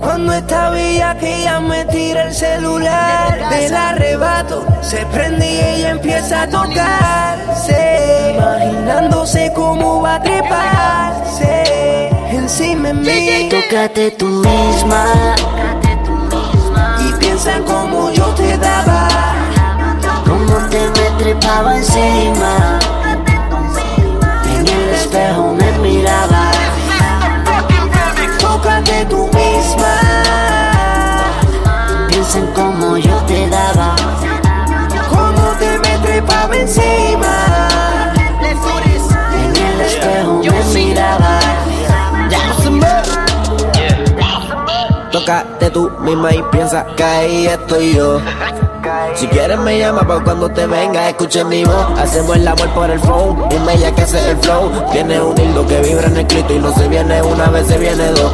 Cuando esta bella que ella me tira el celular del arrebato, se prende y ella empieza a tocarse, imaginándose cómo va a treparse encima de mí. Tócate tú misma y piensa en cómo yo te daba, cómo te me trepaba encima. Cómo yo te daba. Cómo te me trepaba encima. En el espejo me miraba. Tócate tú misma y piensa que ahí estoy yo. Si quieres me llama pa' cuando te venga, escuche mi voz Hacemos el amor por el phone, dime ya que es el flow Tiene un hilo que vibra en el clito y no se viene una vez, se viene dos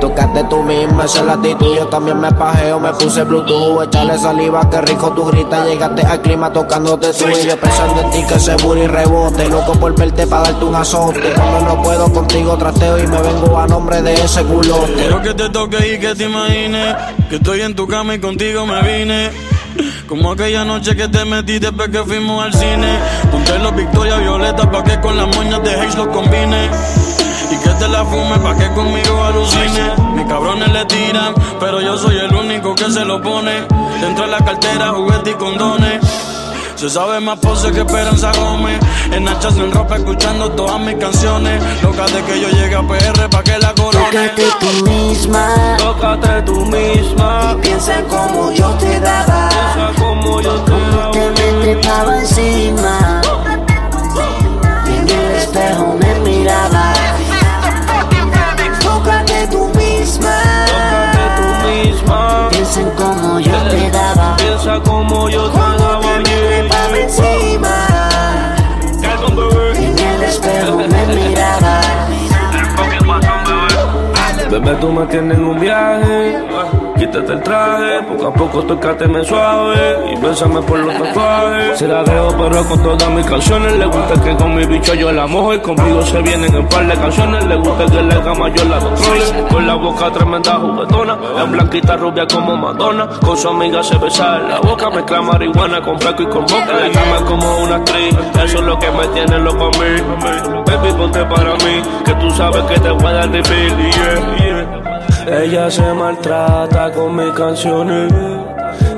Tócate tú misma, esa es la actitud. Yo también me pajeo, me puse bluetooth. Echarle saliva, que rico tu grita Llegaste al clima tocándote tú Y yo pensando en ti que seguro y rebote. Loco por verte pa' darte un azote. Cuando no puedo contigo trasteo y me vengo a nombre de ese culote. Quiero que te toque y que te imagines Que estoy en tu cama y contigo me vine. Como aquella noche que te metí después que fuimos al cine. Ponte los Victoria Violeta pa' que con las moñas de Haze los combine. Y que te la fume pa' que conmigo alucine. Mis cabrones le tiran, pero yo soy el único que se lo pone. Dentro de la cartera, juguetes y condones. Se sabe más pose que Esperanza Gómez. En hachas en ropa escuchando todas mis canciones. Loca de que yo llegue a PR pa' que la corone. Tócate tú misma. Tócate tú misma. Y piensa en cómo yo te daba. Piensa como yo te Cómo te me trepaba encima. Como yo te Cómo daba te me trepaba encima. En el espejo me Bebé, tú me tienes en un viaje. Quítate el traje, poco a poco tócateme suave y bésame por los tatuajes. Se la dejo pero con todas mis canciones. Le gusta que con mi bicho yo la mojo y conmigo se vienen en par de canciones. Le gusta que le gama yo la controle. Con la boca tremenda juguetona, en blanquita rubia como Madonna. Con su amiga se besa la boca, mezcla marihuana con peco y con boca. La cama como una actriz, eso es lo que me tiene loco a mí. Baby, ponte para mí, que tú sabes que te voy a dar refill, yeah. Ella se maltrata con mis canciones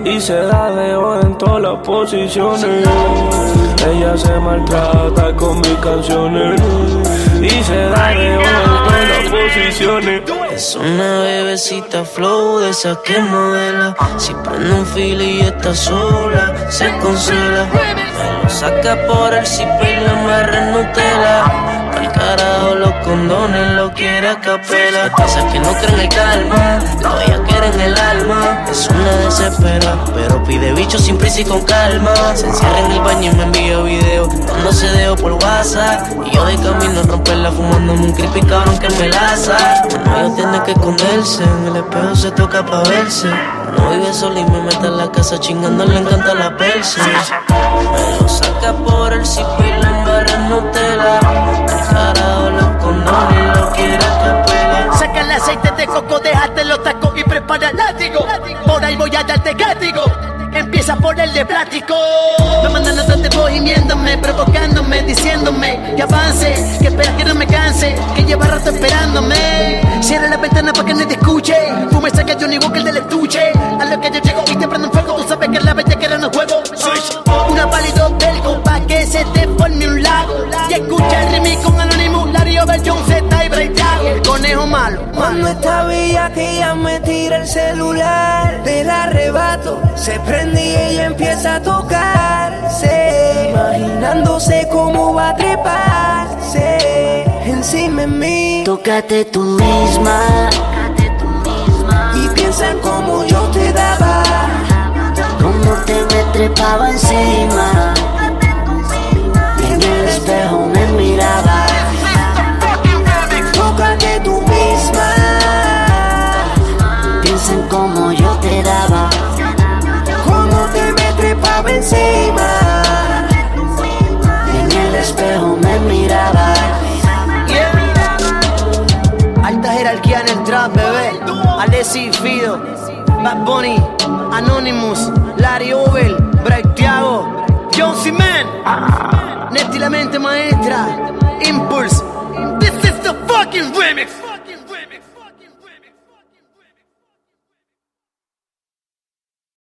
y se da dedo en todas las posiciones. Ella se maltrata con mis canciones y se da dedo en todas las posiciones. Es una bebecita flow de esa que modela. Si prende un fil y está sola, se consuela. Me lo saca por el zip y la amarra en Nutella. Al carajo los condones lo quiere a capela. Esas que no creen en calma, todavía quieren el alma. Es una desespera, pero pide bicho sin prisa y con calma. Se encierra en el baño y me envía video, dándose dedo por WhatsApp. Y yo de camino a romperla fumándome un creepy cabrón que me laza. No, tiene que esconderse, en el espejo se toca pa' verse. No vive sola y me mete en la casa chingando, le encanta la persa. Látigo. Por ahí voy a darte cátigo. Empieza por el de plástico. Me mandan a donde voy gimiéndome, provocándome, diciéndome que avance, que espera que no me canse, que lleva rato esperándome. Cierra la ventana para que nadie escuche. Fume saca Johnny Walker del estuche. A lo que yo llego y te prendo fuego, tú sabes que la bella que era no juego. Una válido del pa' que se te forme un lago. Y escucha el remix con Anonymous, Larry Overjohn, Z y Bray. El conejo malo, Cuando malo. esta bella que ella me tira el celular del arrebato, se prende y ella empieza a tocarse, imaginándose cómo va a treparse encima de mí. Tócate tú misma. Y piensa en cómo yo te daba, Cómo te me trepaba encima. Encima. En el espejo me miraba. Alta jerarquía en el trap, bebé. Alessi Fido, Bad Bunny, Anonymous, Larry Over, Break Thiago, John Man, Netty la mente maestra, Impulse. This is the fucking remix.